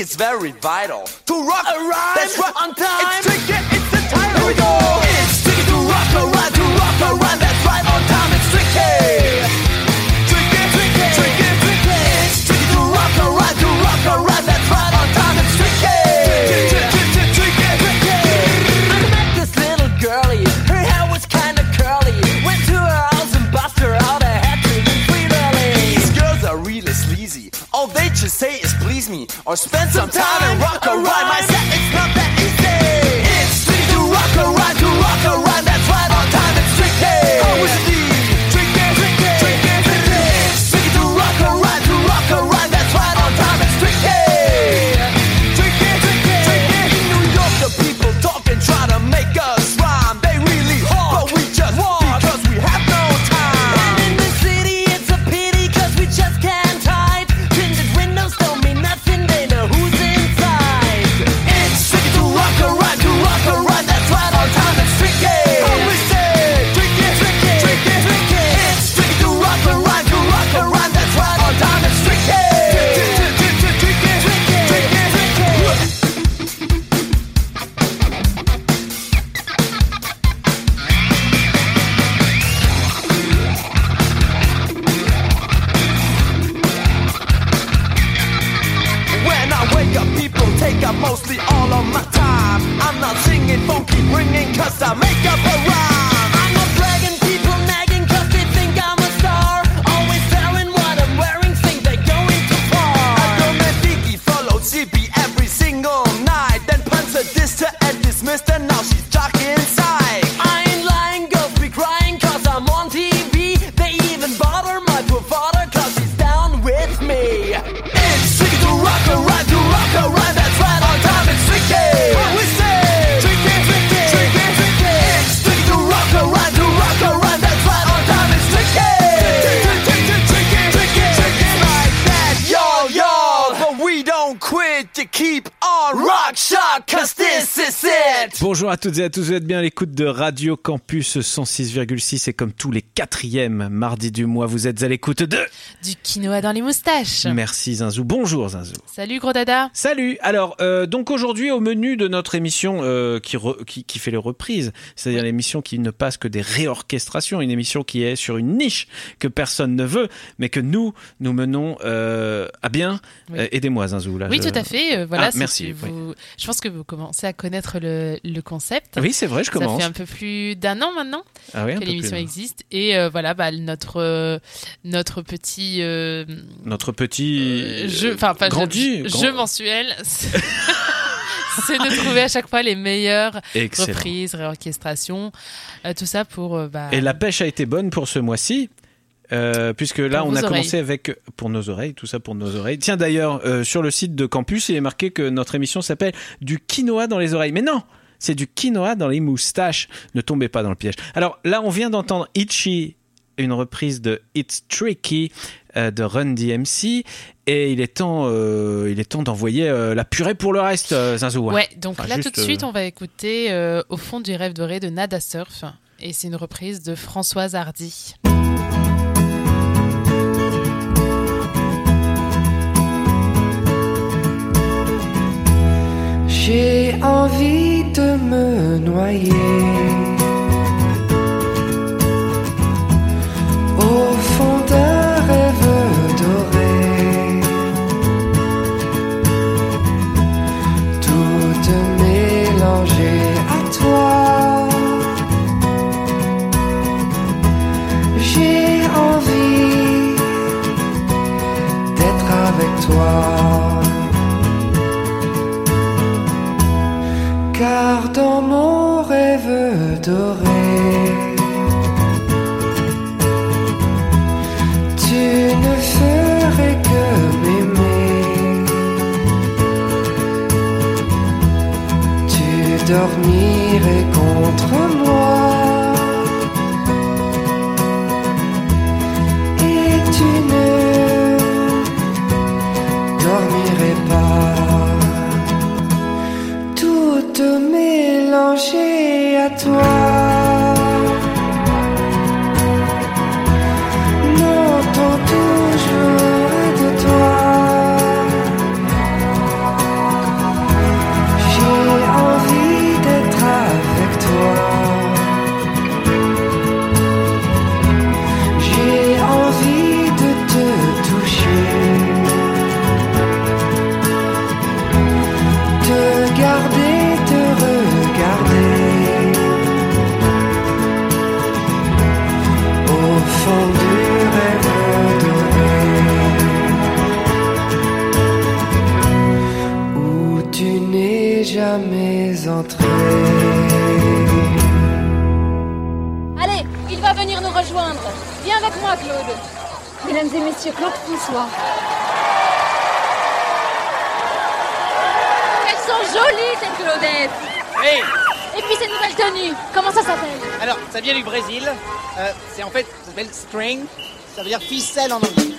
It's very vital to rock a rhyme. Right on time. It's or spend some time and rock a rhyme. I Bonjour à toutes et à tous, vous êtes bien à l'écoute de Radio Campus 106,6 et comme tous les quatrièmes mardis du mois, vous êtes à l'écoute de... Du quinoa dans les moustaches. Merci Zinzou. Bonjour Zinzou. Salut gros dada. Salut. Alors euh, donc aujourd'hui au menu de notre émission euh, qui, re- qui qui fait les reprises, c'est-à-dire l'émission qui ne passe que des réorchestrations, une émission qui est sur une niche que personne ne veut, mais que nous nous menons euh, à bien. Oui. Aidez-moi Zinzou là. Oui, je- tout à fait. voilà, Ah, merci, vous- Je pense que vous commencez à connaître le, le concept. Oui c'est vrai, je Ça commence. fait un peu plus d'un an maintenant Ah oui, que l'émission existe. Et euh, voilà, bah, notre, euh, notre petit euh, Notre petit jeu, enfin, pas grandi, jeu, grand- jeu mensuel, c'est de trouver à chaque fois les meilleures Excellent. reprises, réorchestrations, euh, tout ça pour. euh, bah, Et la pêche a été bonne pour ce mois-ci. euh, puisque là, on a oreilles. commencé avec pour nos oreilles, tout ça pour nos oreilles. Tiens, d'ailleurs, sur le site de Campus, il est marqué que notre émission s'appelle Du quinoa dans les oreilles. Mais non, c'est du quinoa dans les moustaches. Ne tombez pas dans le piège. Alors là, on vient d'entendre Itchy, une reprise de It's Tricky euh, de Run DMC, et il est temps, euh, il est temps d'envoyer euh, la purée pour le reste, euh, Zinzou. Ouais, donc Enfin, là juste, tout de suite, on va écouter euh, Au fond du rêve doré de Nada Surf. Et c'est une reprise de Françoise Hardy. J'ai envie de me noyer Tu ne ferais que m'aimer. Tu dormirais contre moi. Et tu ne dormirais pas. Tout mélangé à toi. Mesdames et messieurs, Claude François. Elles sont jolies, ces Claudettes. Hey Et puis ces nouvelles tenues, comment ça s'appelle? Alors, ça vient du Brésil. Euh, c'est en fait, ça s'appelle string. Ça veut dire ficelle en anglais.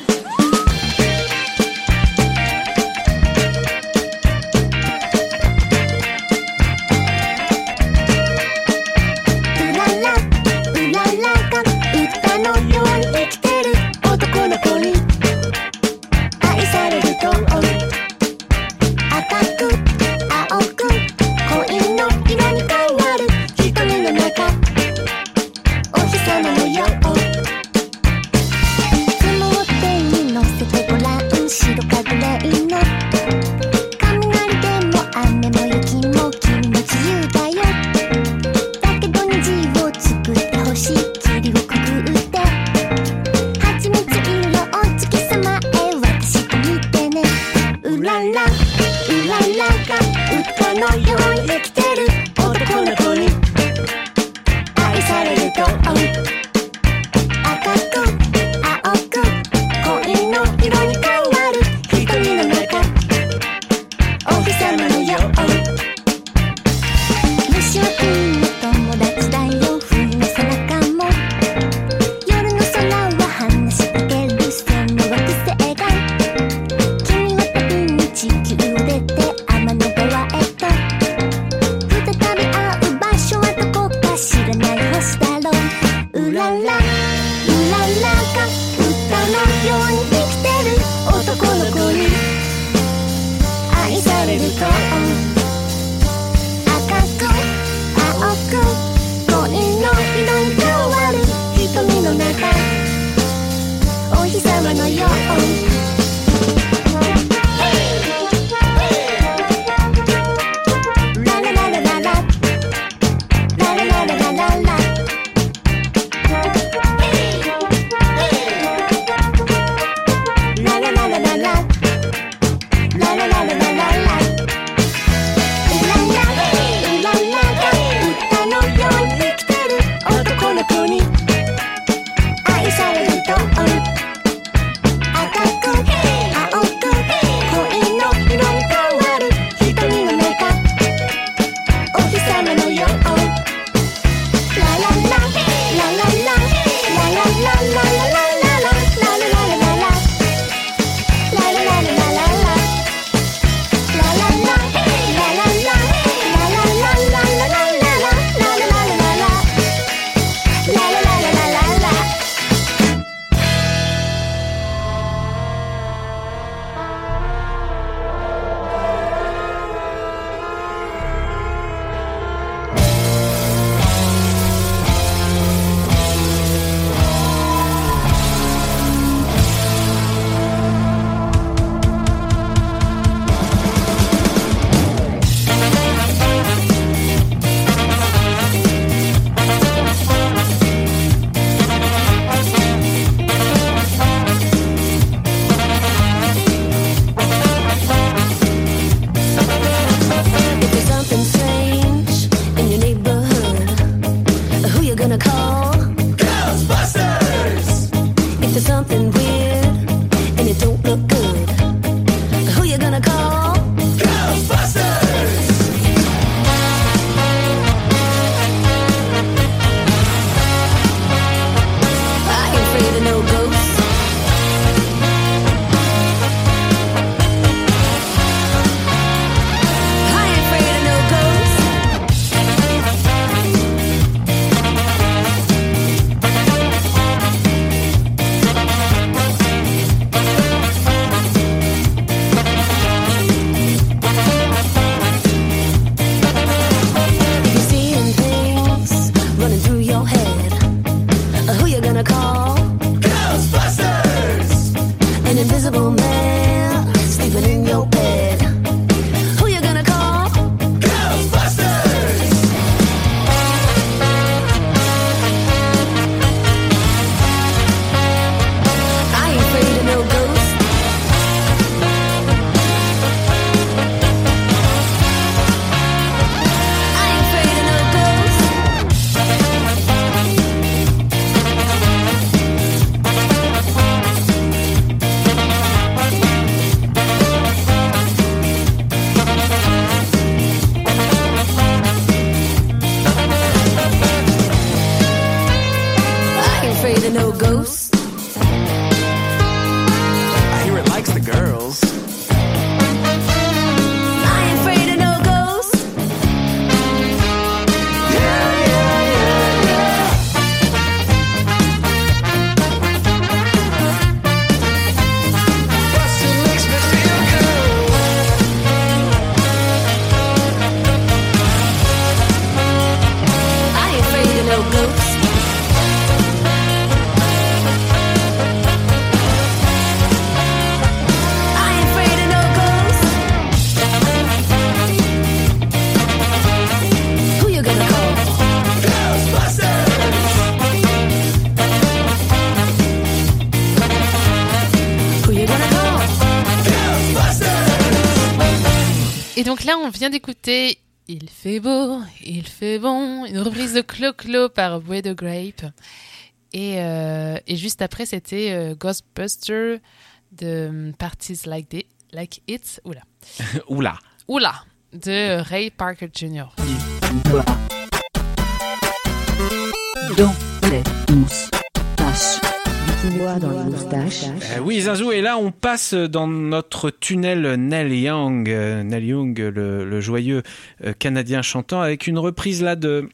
D'écouter Il fait beau, il fait bon, une reprise de Clo-Clo par Way the Grape. Et, euh, et juste après, c'était euh, Ghostbuster de um, Parties Like, Thi- like It. Oula. Oula. Oula. De Ray Parker Jr. Dans les. Euh, oui, Zinzou, et là on passe dans notre tunnel Neil Young, euh, Neil Young, le, joyeux euh, Canadien chantant, avec une reprise là de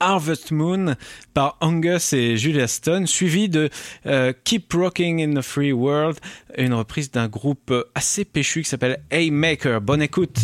Harvest Moon par Angus et Julia Stone, suivi de euh, Keep Rocking in the Free World, une reprise d'un groupe assez péchu qui s'appelle Haymaker. Bonne écoute.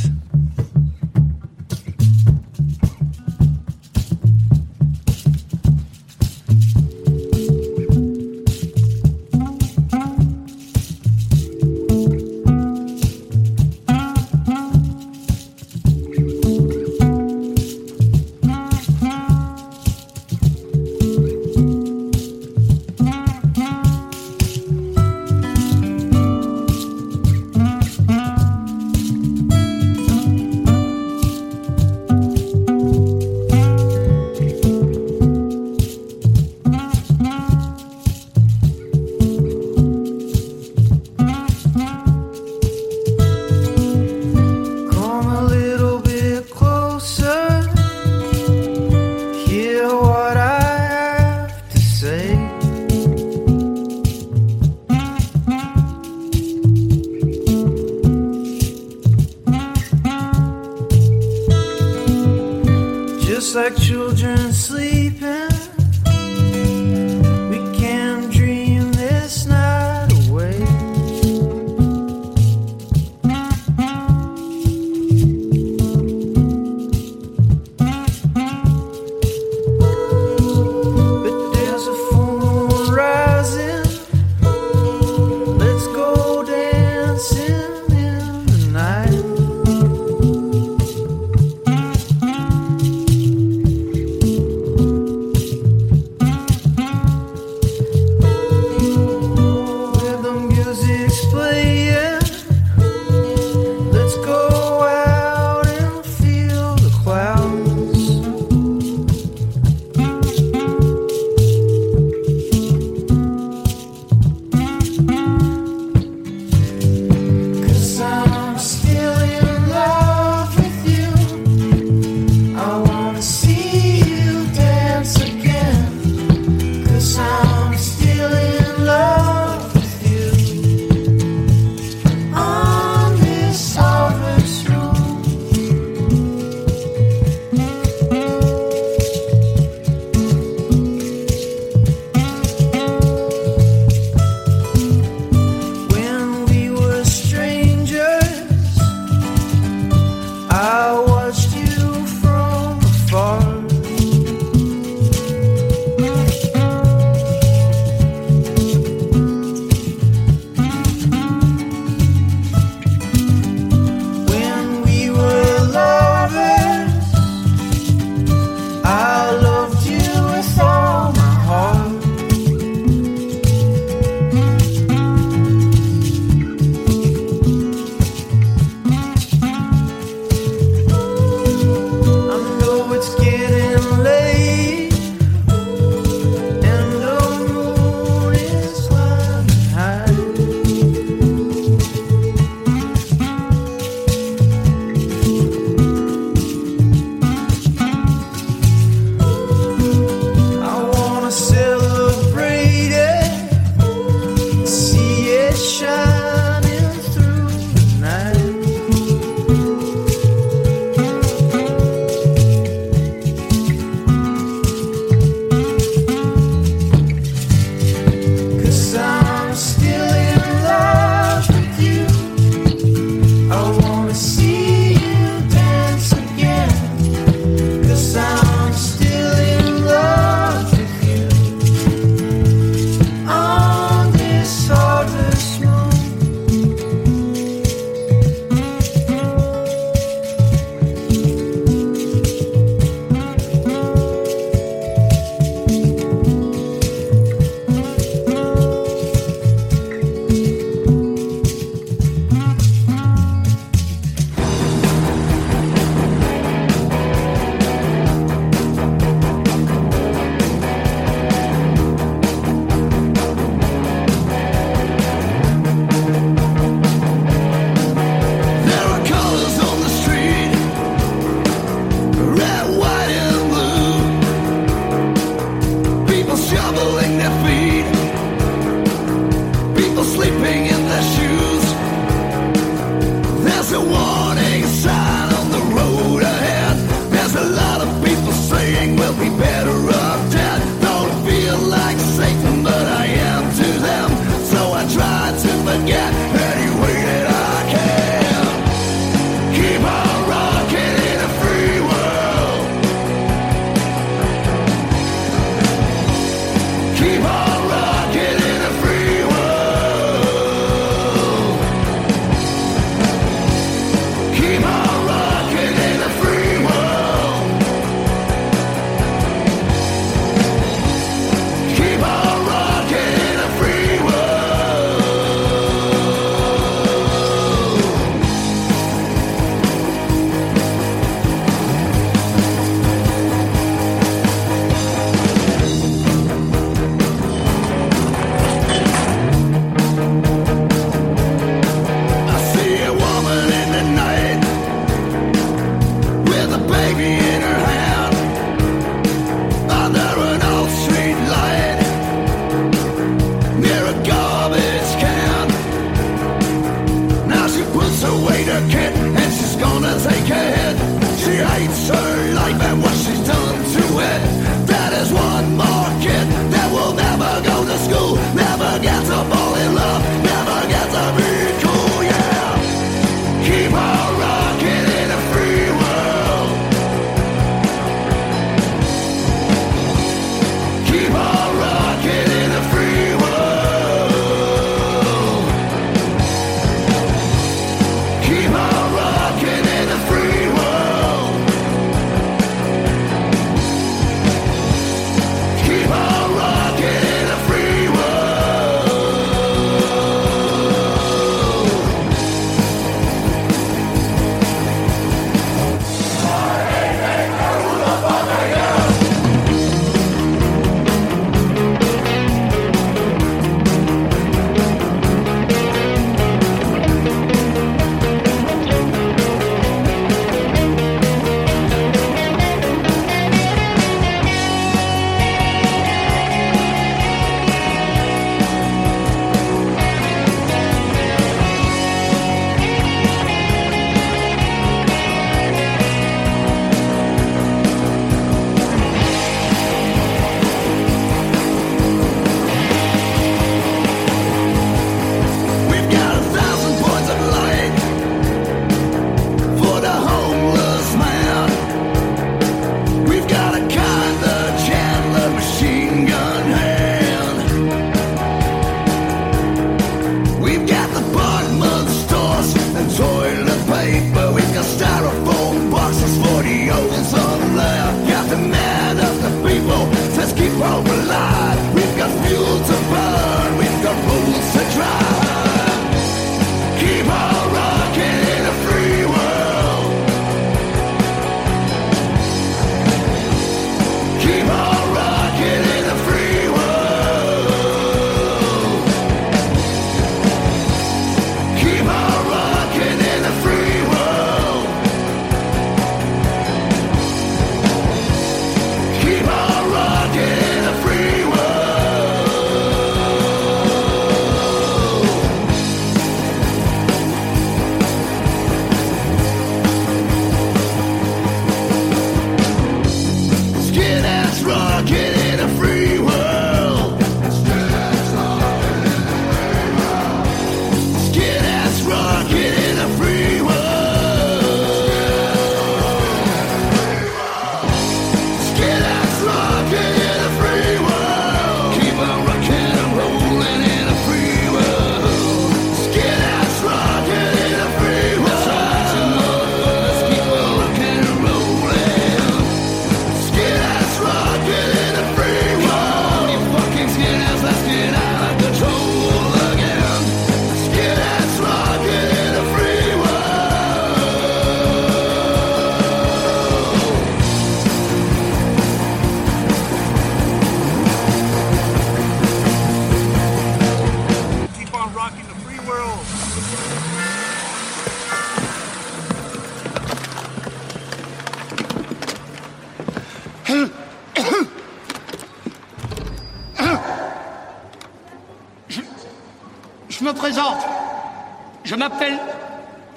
Je m'appelle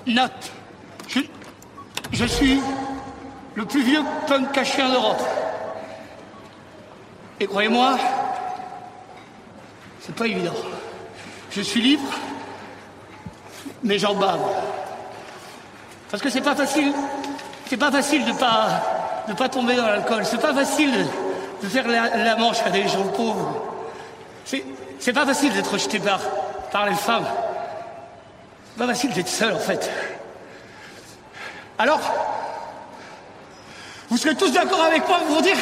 Nat. Je, suis le plus vieux punk à chien d'Europe. Et croyez-moi, c'est pas évident. Je suis libre, mais j'en bave. Parce que c'est pas facile. C'est pas facile de pas de pas tomber dans l'alcool. C'est pas facile de, faire la, manche à des gens pauvres. C'est c'est pas facile d'être rejeté par par les femmes. Pas facile d'être seul en fait. Alors, vous serez tous d'accord avec moi pour dire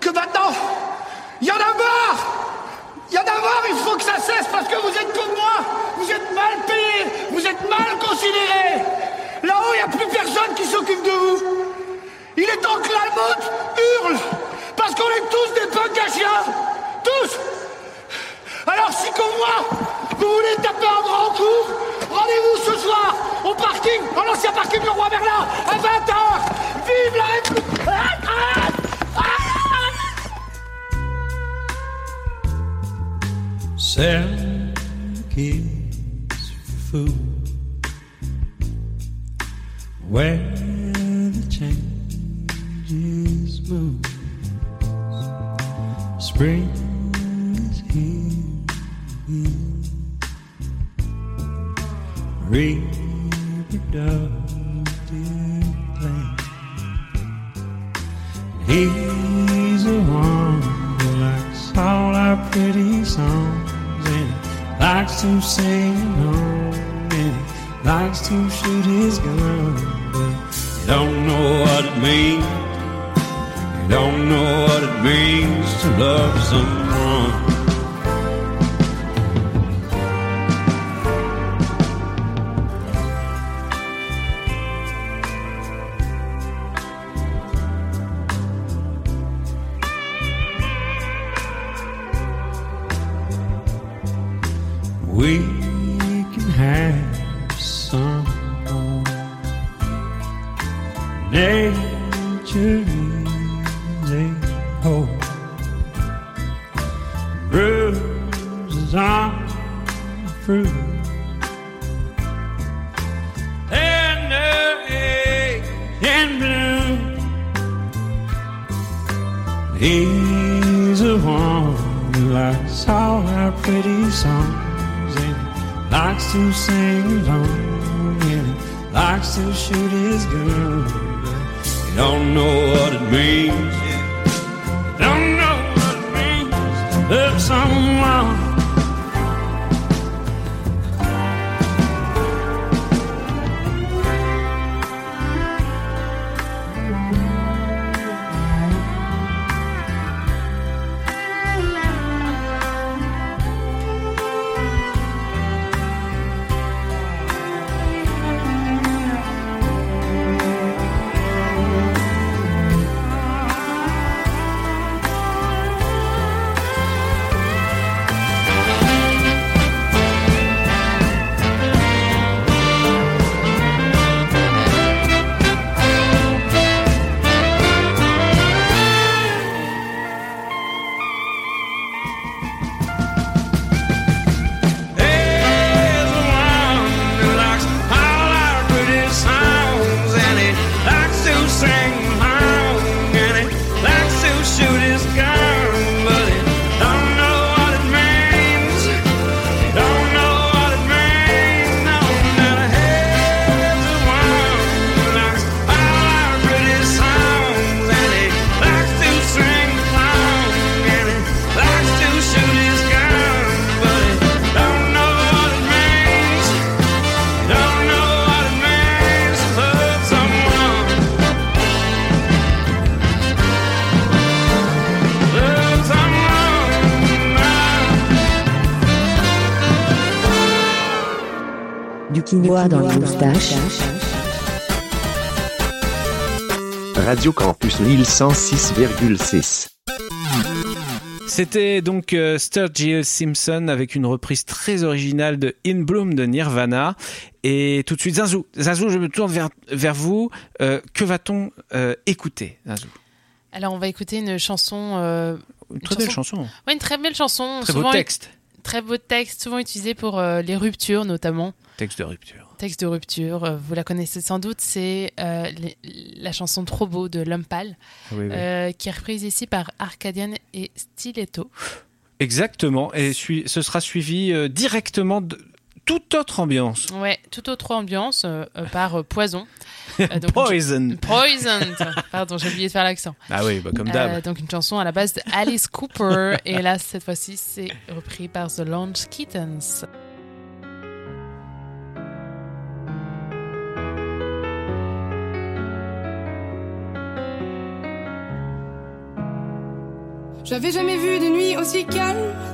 que maintenant, il y en a marre! Il y en a marre, il faut que ça cesse parce que vous êtes comme moi. Vous êtes mal payés, vous êtes mal considérés. Là-haut, il n'y a plus personne qui s'occupe de vous. Il est temps que l'Allemande hurle Parce qu'on est tous des punks à Tous! Alors si comme moi, vous voulez taper un grand coup, rendez-vous ce soir au parking, dans l'ancien parking du Roi Merlin, à 20h Vive la République dans les moustaches. Radio Campus Lille 106,6. C'était donc euh, Sturgill Simpson avec une reprise très originale de In Bloom de Nirvana. Et tout de suite, Zinzou. Zinzou, je me tourne vers, vers vous. Euh, que va-t-on euh, écouter, Zinzou Alors, on va écouter une chanson. euh, Une très belle chanson. Ouais, une très belle chanson. Très beau souvent, texte. Très beau texte, souvent utilisé pour euh, les ruptures notamment. Texte de rupture. Texte de rupture, euh, vous la connaissez sans doute, c'est euh, la chanson Trop beau de L'Homme Pâle, Oui, oui. qui est reprise ici par Arcadian et Stiletto. Exactement. Et ce sera suivi directement de toute autre ambiance. Ouais, toute autre ambiance euh, euh, par euh, Poison. Euh, donc une Poison. Poison. Pardon, j'ai oublié de faire l'accent. Ah oui, bah, comme d'hab. Euh, donc une chanson à la base de Alice Cooper. et là, cette fois-ci, c'est repris par The Launch Kittens. J'avais jamais vu de nuit aussi calme.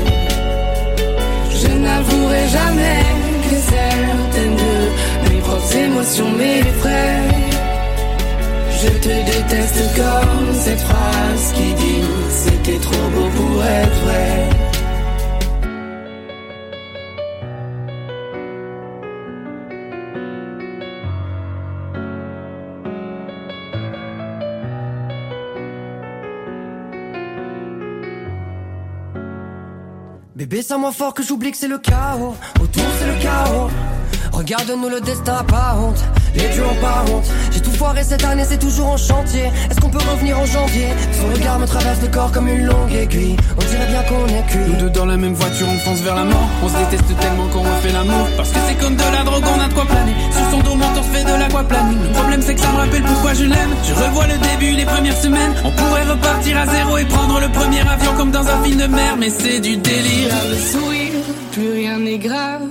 Mes propres émotions m'effraient. Je te déteste comme cette phrase qui dit c'était trop beau pour être vrai. Bébé, ça moins fort que j'oublie que c'est le chaos. Autour, c'est le chaos. Regarde-nous le destin pas honte. Les dieux ont pas honte. J'ai tout foiré cette année, c'est toujours en chantier. Est-ce qu'on peut revenir en janvier? Son regard me traverse le corps comme une longue aiguille. On dirait bien qu'on est cuit. Nous deux dans la même voiture, on fonce vers la mort. On se déteste tellement qu'on refait l'amour. Parce que c'est comme de la drogue, on a de quoi planer. Sur son dos, mentor se fait de l'aquaplaning. Le problème, c'est que ça me rappelle pourquoi je l'aime. Je revois le début, les premières semaines. On pourrait repartir à zéro et prendre le premier avion comme dans un film de mer. Mais c'est du délire. Le sourire, plus rien n'est grave.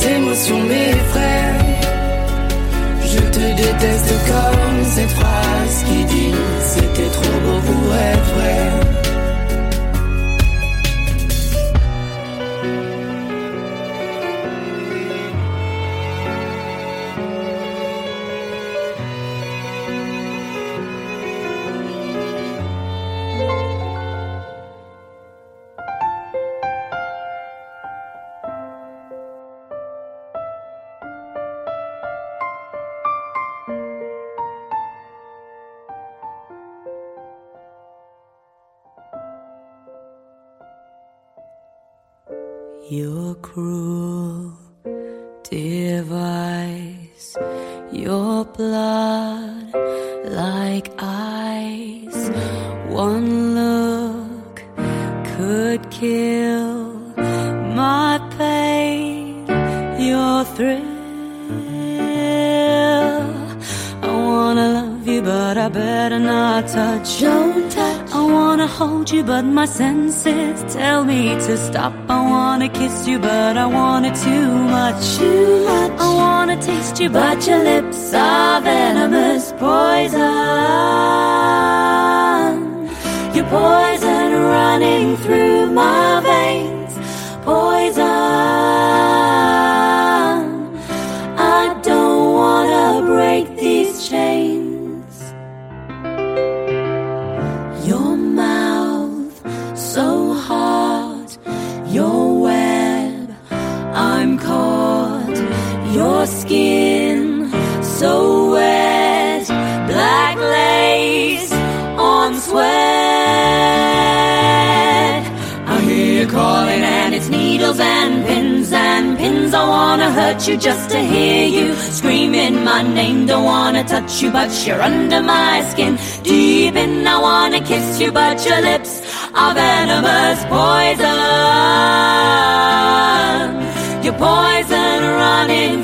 mes émotions m'effraient. Je te déteste comme cette phrase qui dit c'était trop beau pour être vrai. Your cruel device, your blood like ice. One look could kill my pain, your thrill. I wanna love you, but I better not touch. Don't touch. I wanna hold you, but my senses tell me to stop. I wanna kiss you, but I want it too much. Too much. I wanna taste you, but your lips are venomous poison. Your poison running through my veins. Poison. Wanna hurt you just to hear you screaming my name. Don't wanna touch you, but you're under my skin. Deep in, I wanna kiss you, but your lips are venomous poison. Your poison running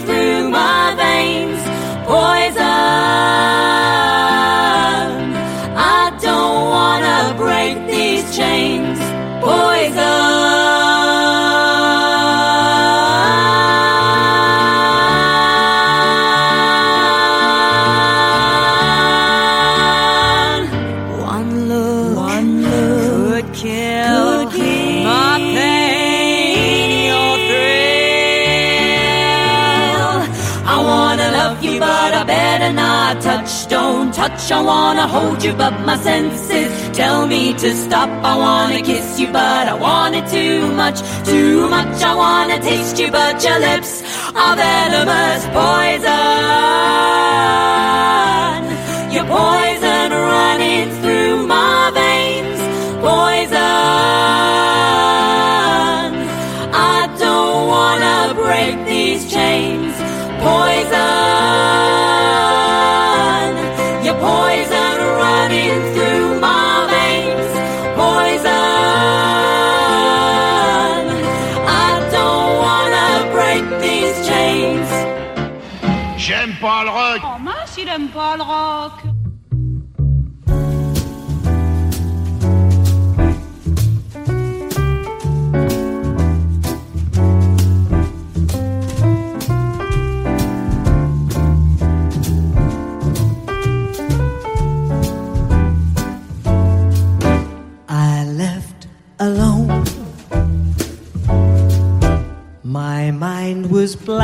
I wanna hold you, but my senses tell me to stop. I wanna kiss you, but I want it too much, too much. I wanna taste you, but your lips are venomous poison. Your poison mince, il aime pas le rock.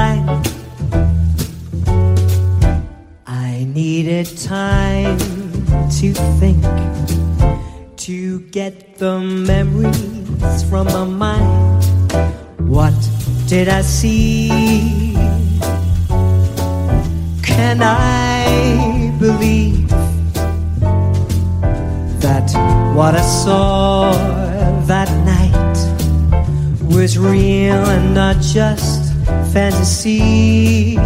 I from my mind. What did I see? Can I believe that what I saw that night was real and not just fantasy?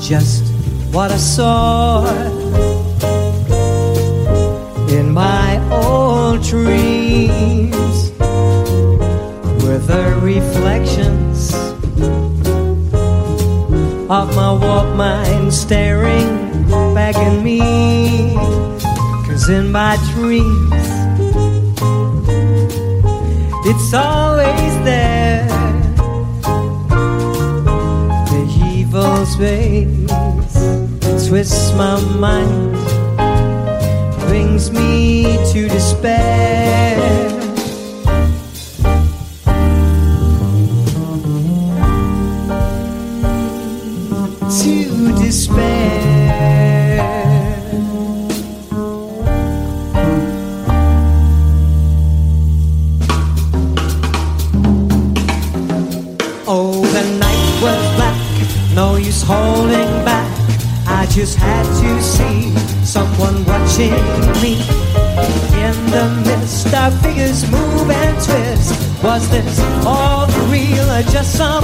Just what I saw my old dreams were the reflections of my warped mind staring back at me. Cause in my dreams, it's always there. The evil space twists my mind, me to despair. Was this? All for real or just some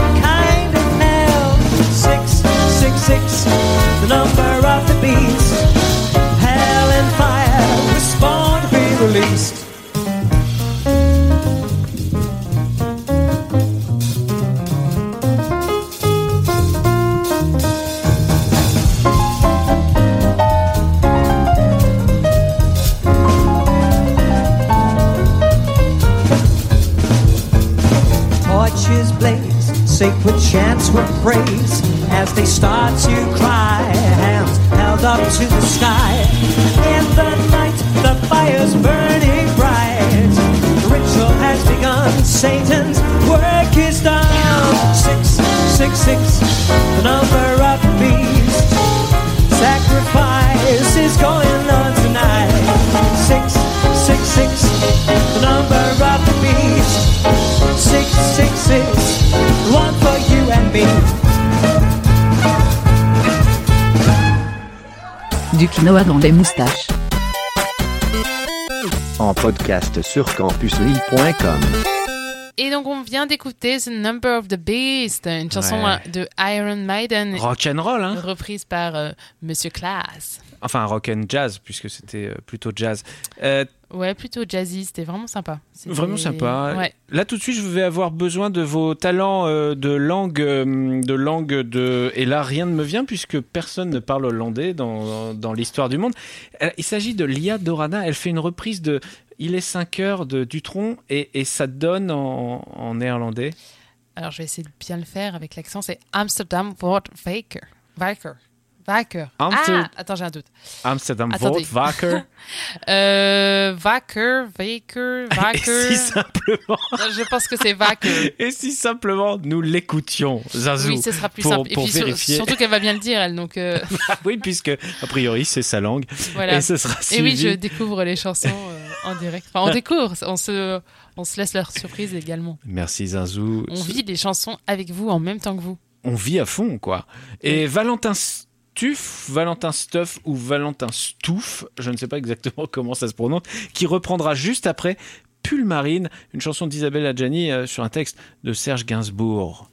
blaze, sacred chants will praise as they start to cry. Hands held up to the sky. In the night, the fire's burning bright. The ritual has begun. Satan's work is done. Six, six, six, the number of the beast. Sacrifice is going on tonight. Six, six, six, the number of the beast. Du quinoa dans les moustaches. En podcast sur campuslille.com. Et donc, on vient d'écouter The Number of the Beast, une chanson Ouais. de Iron Maiden. Rock'n'roll, hein Reprise par euh, Monsieur Class. Enfin, rock and jazz, puisque c'était euh, plutôt jazz. Euh, Ouais, plutôt jazzy, c'était vraiment sympa. Vraiment sympa. Ouais. Là, tout de suite, je vais avoir besoin de vos talents euh, de langue, euh, de langue de. Et là, rien ne me vient puisque personne ne parle hollandais dans, dans l'histoire du monde. Il s'agit de Lia Dorana. Elle fait une reprise de Il est 5 heures de Dutron et, et ça donne en, en néerlandais. Alors, je vais essayer de bien le faire avec l'accent. C'est Amsterdam wordt Waker. Amster- Ah, attends, j'ai un doute. Amsterdam wordt wakker. Euh, Waker, Waker, Et Waker. si simplement. Je pense que c'est Waker. Et si simplement nous l'écoutions, Zazou, Oui, ce sera plus pour, simple. Et pour puis, sur- vérifier. surtout qu'elle va bien le dire, elle. Donc, euh, oui, puisque a priori c'est sa langue. voilà. Et ce sera Et oui, suivi. je découvre les chansons euh, en direct. Enfin, on découvre, on se, on se laisse leur surprise également. Merci Zazou. On vit les chansons avec vous en même temps que vous. on vit à fond, quoi. Et Valentin Valentin Stuff ou Valentin Stouff, je ne sais pas exactement comment ça se prononce, qui reprendra juste après Pull Marine, une chanson d'Isabelle Adjani euh, sur un texte de Serge Gainsbourg.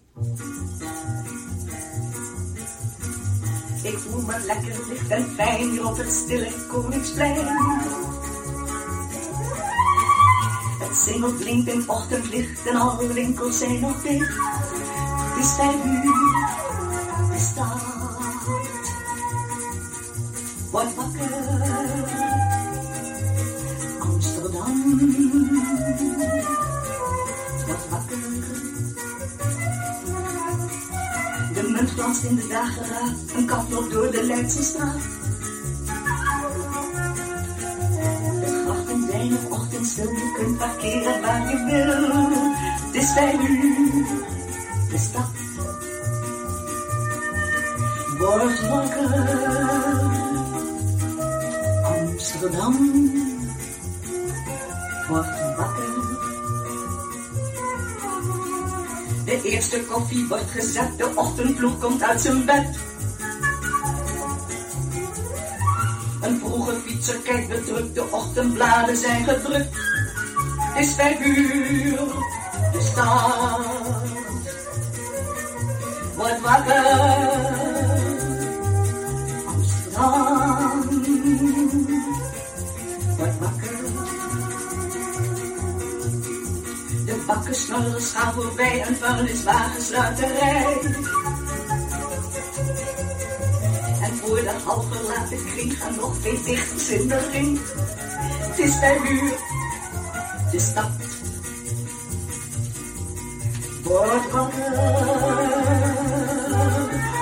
Wordt wakker. Amsterdam wordt wakker. De munt glanst in de dageraad, een kat loopt door de Leidse straat. Het grachten zijn nog ochtendstil, je kunt parkeren waar je wil. Het is vijf uur, de stad wordt wakker. Amsterdam wordt wakker. De eerste koffie wordt gezet, de ochtendvloed komt uit zijn bed. Een vroege fietser kijkt bedrukt, de ochtendbladen zijn gedrukt. Het is vijf uur, de stad wordt wakker. Amsterdam wordt wakker. De bakkersnodders gaan voorbij, een vuilniswagensluiterij. En voor de half verlaten kring gaan nog twee dichters in de ring. Het is vijf uur, de stad wordt wakker.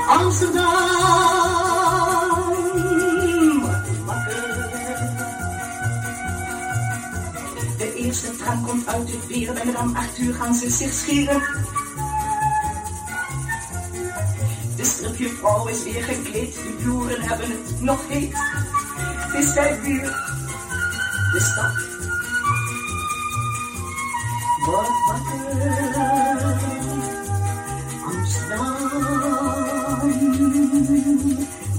Amsterdam De tram komt uit het weer, en acht uur gaan ze zich scheren. De stripjuffrouw is weer gekleed, de boeren hebben het nog heet. Het is vijf uur, de stad wordt wakker. Amsterdam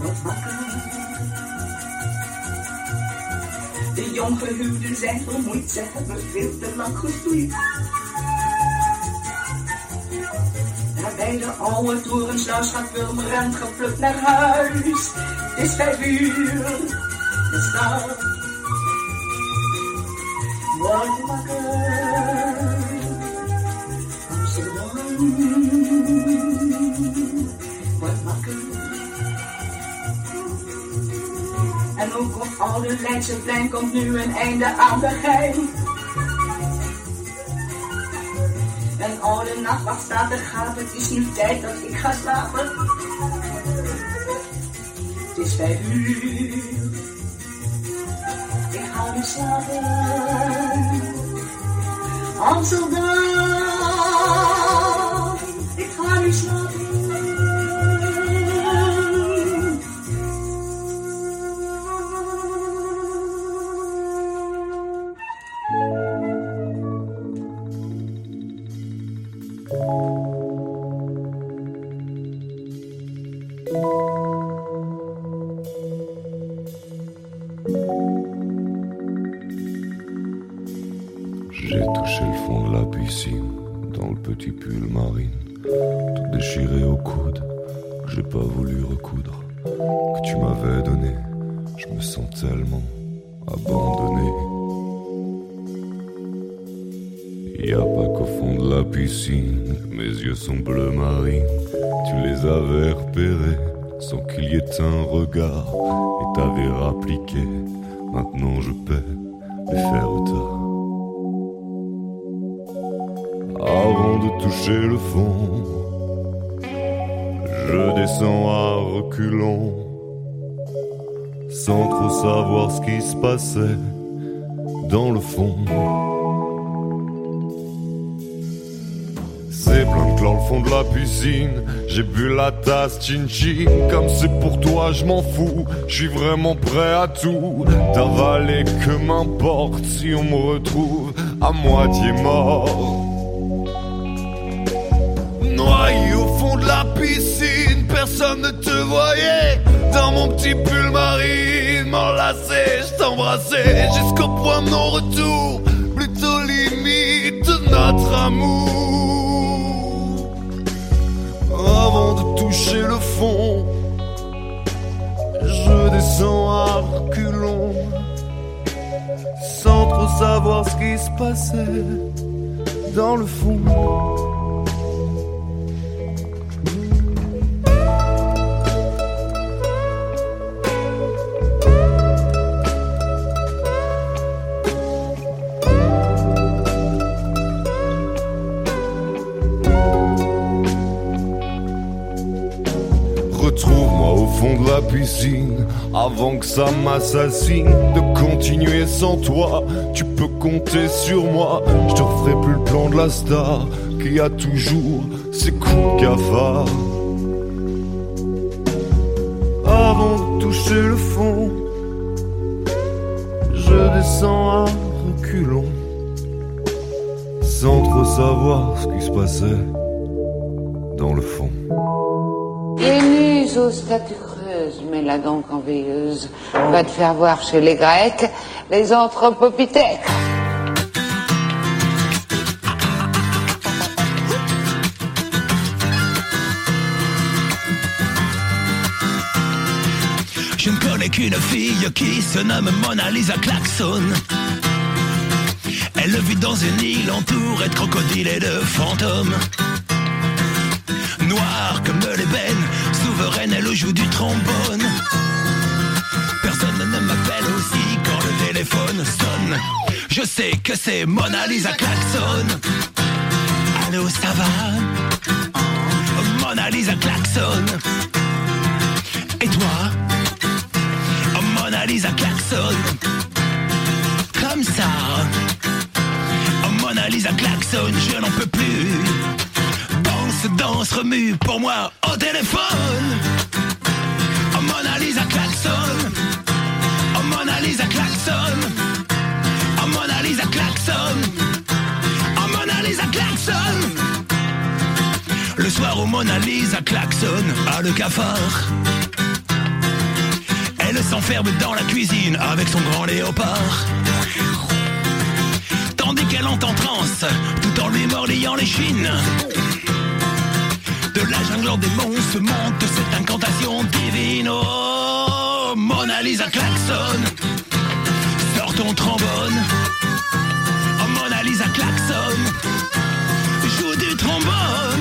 wordt. Jonggehuwden zijn vermoeid, ze hebben veel te lang gestoeid. Daar bij de oude torensluis gaat Purmerend geplukt naar huis. Het is vijf uur, de stad wordt wakker. Amsterdam Ook op oude Leidseplein komt nu een einde aan de gein. Een oude nachtwacht staat te gapen, het is nu tijd dat ik ga slapen. Het is vijf uur, ik ga nu slapen. Amsterdam, sans trop savoir ce qui se passait dans le fond. C'est plein de le fond de la piscine. J'ai bu la tasse chin chin. Comme c'est pour toi, je m'en fous. Je suis vraiment prêt à tout. D'avaler que m'importe si on me retrouve à moitié mort. Noyé au fond de la piscine, personne ne te voyait. Dans mon petit pull marine, m'enlacer, je t'embrassais jusqu'au point de non-retour. Plutôt limite de notre amour. Avant de toucher le fond, je descends à reculons. Sans trop savoir ce qui se passait dans le fond. Avant que ça m'assassine. De continuer sans toi, tu peux compter sur moi. Je te referai plus le plan de la star qui a toujours ses coups de cafard. Avant de toucher le fond, je descends à reculons. Sans trop savoir ce qui se passait dans le fond. Mais la donc en veilleuse, va te faire voir chez les Grecs les anthropopithèques. Je ne connais qu'une fille qui se nomme Mona Lisa Klaxon. Elle vit dans une île entourée de crocodiles et de fantômes. Elle joue du trombone. Personne ne m'appelle aussi quand le téléphone sonne. Je sais que c'est Mona Lisa Klaxon. Allô, ça va? Mona Lisa Klaxon. Et toi? Mona Lisa Klaxon. Comme ça. Mona Lisa Klaxon, je n'en peux plus. Danse, danse, remue pour moi au téléphone. Lisa Klaxon. Mona Lisa Klaxon. Le soir où Mona Lisa klaxonne à le cafard. Elle s'enferme dans la cuisine avec son grand léopard. Tandis qu'elle entend transe tout en lui mordillant les chines. De la jungle en démon se monte cette incantation divine. Oh, Mona Lisa klaxon. Ton trombone. Oh, Mona Lisa klaxon. Joue du trombone.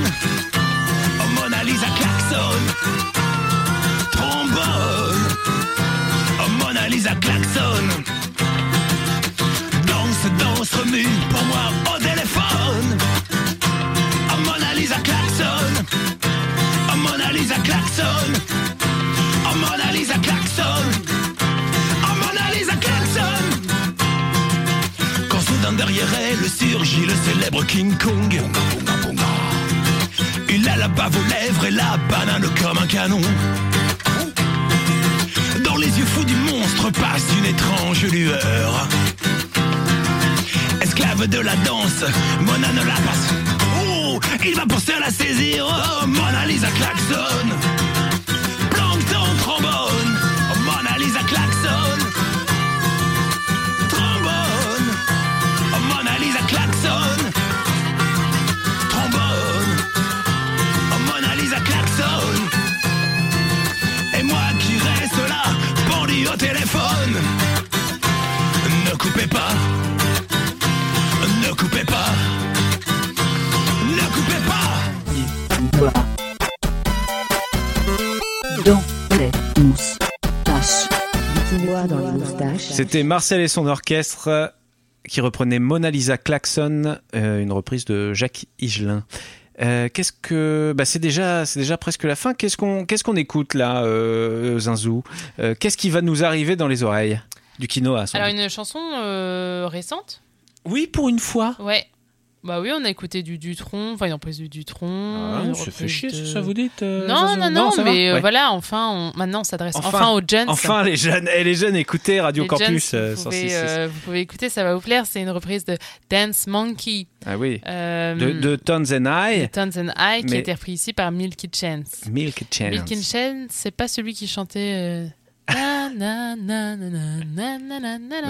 Le célèbre King Kong. Il a la bave aux lèvres et la banane comme un canon. Dans les yeux fous du monstre passe une étrange lueur. Esclave de la danse, Mona ne la passe. Oh, il va penser à la saisir. Oh, Mona Lisa klaxon. coupez pas, ne coupez pas, ne coupez pas. Dans les moustaches. dans les moustaches. C'était Marcel et son orchestre qui reprenait Mona Lisa Klaxon, euh, une reprise de Jacques Higelin. Euh, qu'est-ce que bah, c'est déjà c'est déjà presque la fin. Qu'est-ce qu'on qu'est-ce qu'on écoute là, euh, Zinzou? Qu'est-ce qui va nous arriver dans les oreilles? Du quinoa sans Alors doute une chanson euh, récente Oui, pour une fois. Ouais. Bah oui, on a écouté du Dutron, enfin une reprise du Dutron. Ah, ça fait chier, de- ça, vous dites, euh, Non, non, Non, mais euh, Ouais. voilà, enfin, on, maintenant on s'adresse enfin, aux jeunes. Enfin les jeunes, et les jeunes écoutez Radio Les Campus jeunes, euh, vous, pouvez, 106.6. euh, vous pouvez écouter, ça va vous plaire. C'est une reprise de Dance Monkey. Ah oui. Euh, de, de Tones and I. de Tones and I, qui a été repris ici par Milky Chance. Milk Chance. Milky Chance, c'est pas celui qui chantait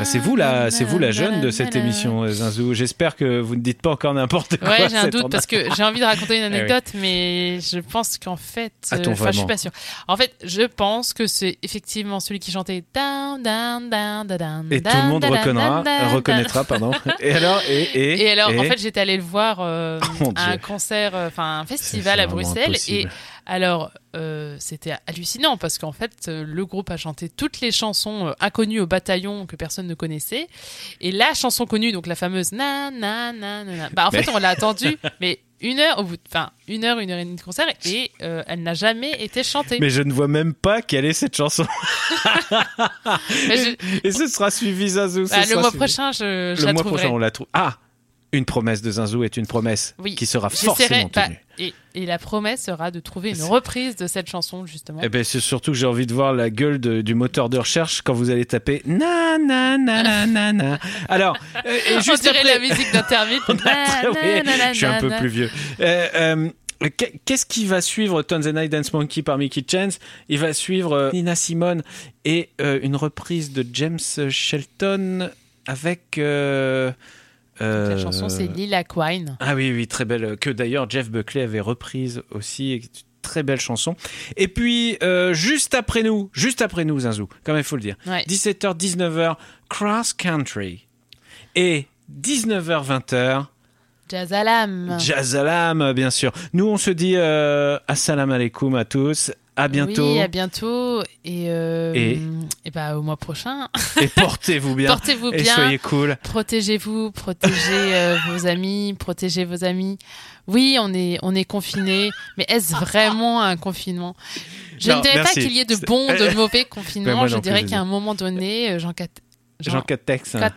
c'est vous la, c'est vous la jeune de cette émission, Zinzou. J'espère que vous ne dites pas encore n'importe quoi. Ouais, j'ai un doute parce que j'ai envie de raconter une anecdote, mais je pense qu'en fait, enfin, je suis pas sûr. En fait, je pense que c'est effectivement celui qui chantait Et tout le monde reconnaîtra, pardon. Et alors, et, alors, en fait, j'étais allé le voir à un concert, enfin, un festival à Bruxelles, alors, euh, c'était hallucinant parce qu'en fait, euh, le groupe a chanté toutes les chansons euh, inconnues au bataillon que personne ne connaissait. Et la chanson connue, donc la fameuse na na na na na. Bah, en fait, on l'a attendue, mais une heure au bout, de- enfin une heure, une heure et demie de concert, et euh, elle n'a jamais été chantée. Mais je ne vois même pas quelle est cette chanson. Je- Et ce sera suivi, ce Bah, le mois suivi. prochain, je, je Le la mois trouverai. prochain, on la trouve. Ah Une promesse de Zinzou est une promesse Oui. qui sera forcément bah, tenue. et, et la promesse sera de trouver une reprise de cette chanson, justement. Eh ben, c'est surtout que j'ai envie de voir la gueule de- du moteur de recherche quand vous allez taper na na na na na na. Alors, euh, et On juste dirait après- la musique Oui, na, je suis un peu na. plus vieux. Euh, euh, qu'est- Qu'est-ce qui va suivre I Dance Monkey par Mickey Chance? Il va suivre euh, Nina Simone et euh, une reprise de James Shelton avec. Euh, euh, La chanson, c'est Lila Quine. Ah oui, oui, très belle. Que d'ailleurs Jeff Buckley avait reprise aussi. Très belle chanson. Et puis, euh, juste après nous, juste après nous, Zinzou, comme il faut le dire, Ouais. 17h, 19h, Cross Country. Et 19h, 20h, Jazz Alam. Jazzalam, bien sûr. Nous, on se dit euh, Assalamu alaikum à tous. À bientôt. Oui, à bientôt. Et, euh, Et- et bah, au mois prochain. Et portez-vous bien. Portez-vous Et bien. soyez cool. Protégez-vous, protégez euh, vos amis, protégez vos amis. Oui, on est, on est confinés, mais est-ce vraiment un confinement? Je Non, ne dirais merci. pas qu'il y ait de bons, de mauvais confinements. je dirais qu'à un moment donné, euh, Jean, Castex, hein.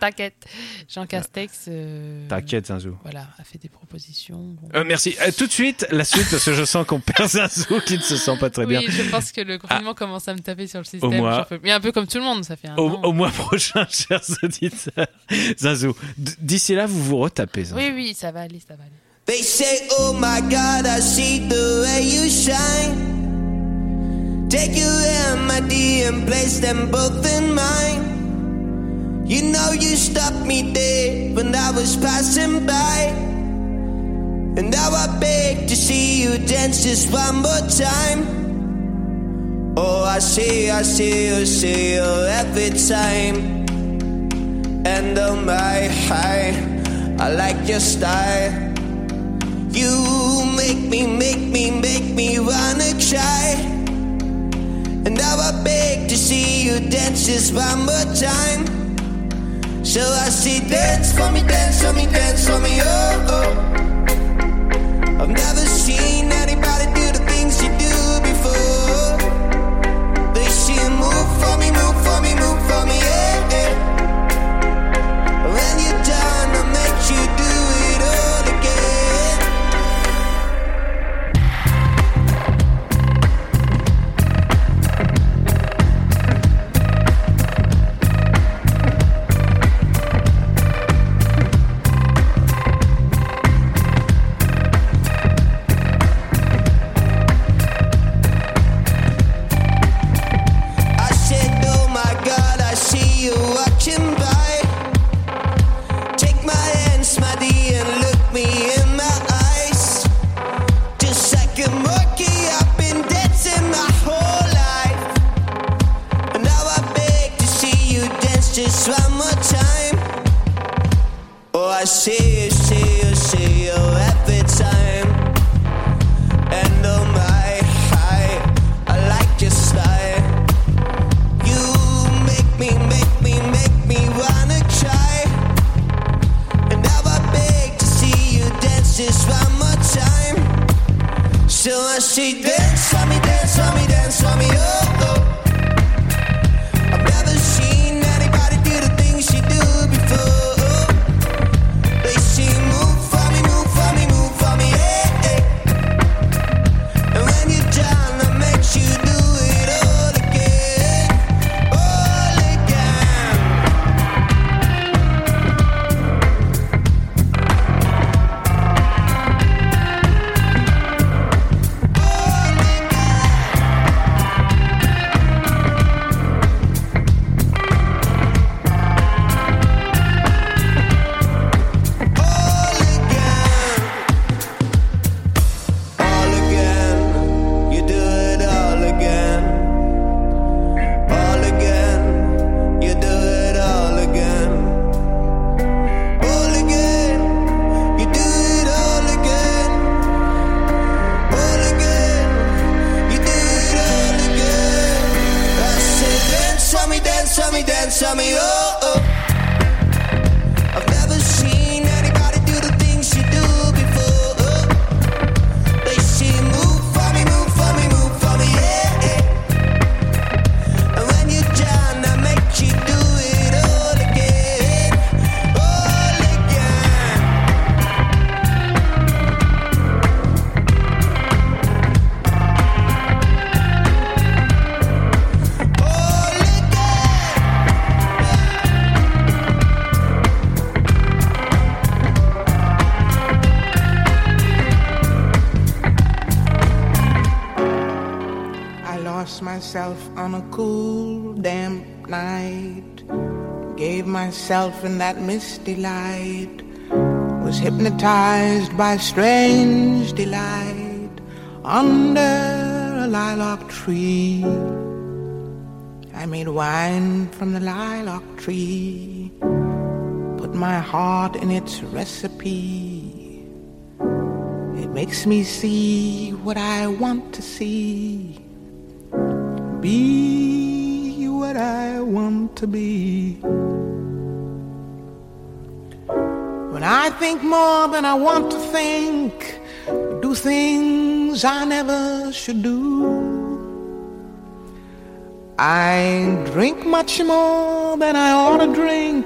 Jean Castex euh, T'inquiète, Zinzou. voilà, a fait des propositions. Bon. Euh, merci. Euh, tout de suite, la suite, parce que je sens qu'on perd Zinzou qui ne se sent pas très bien. Oui, je pense que le confinement commence à me taper sur le système. Au peux- Mais un peu comme tout le monde, ça fait un Au, an. au mois prochain, chers auditeurs. Zinzou, d'ici là, vous vous retapez. Zinzou. Oui, oui, ça va aller, ça va aller. They say, oh my God, I see the way you shine. Take your hand, my dear, and place them both in mine. You know you stopped me dead when I was passing by. And now I beg to see you dance just one more time. Oh, I see, I see you, see you every time. And oh my, I, I like your style. You make me, make me, make me wanna cry. And now I beg to see you dance just one more time. So I say, dance for me, dance for me, dance for me, oh. oh. I've never seen anybody do the things you do before. They say, move for me, move for me, move for me, yeah. yeah. When you're done, I'll make you do myself in that misty light. Was hypnotized by strange delight under a lilac tree. I made wine from the lilac tree. Put my heart in its recipe. It makes me see what I want to see. Be what I want to be. Think more than I want to think, do things I never should do. I drink much more than I ought to drink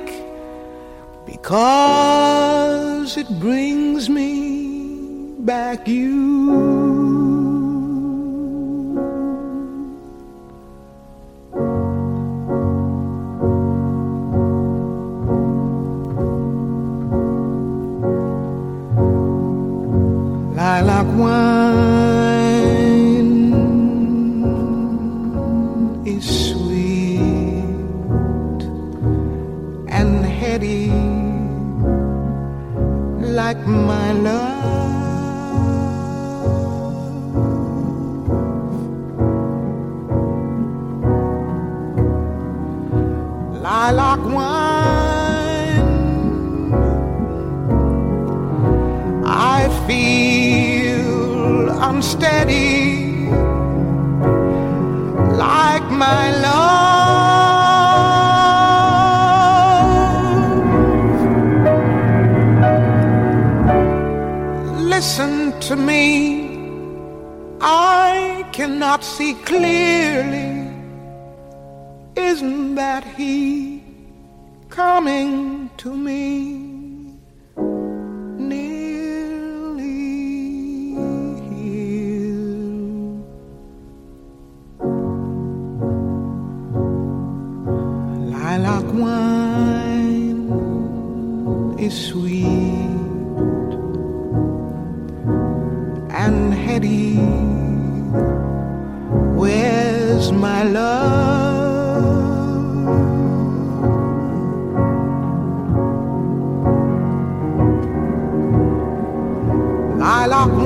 because it brings me back you. Sweet and heady. Where's my love? Lilac wine.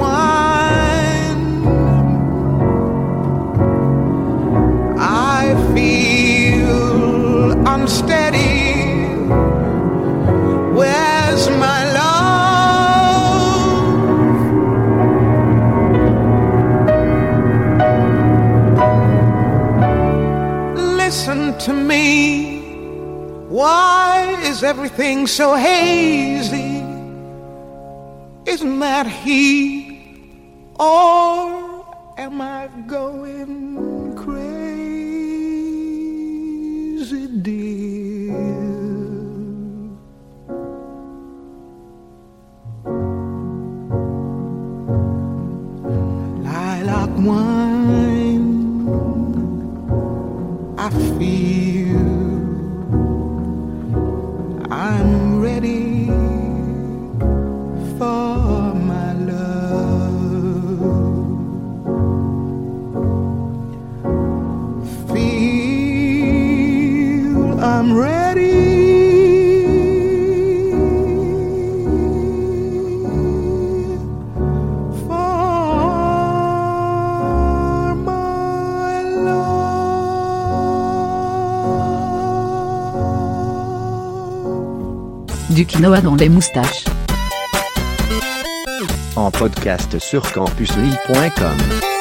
Everything so hazy? Isn't that he or am I going quinoa dans les moustaches. En podcast sur campuslille.com.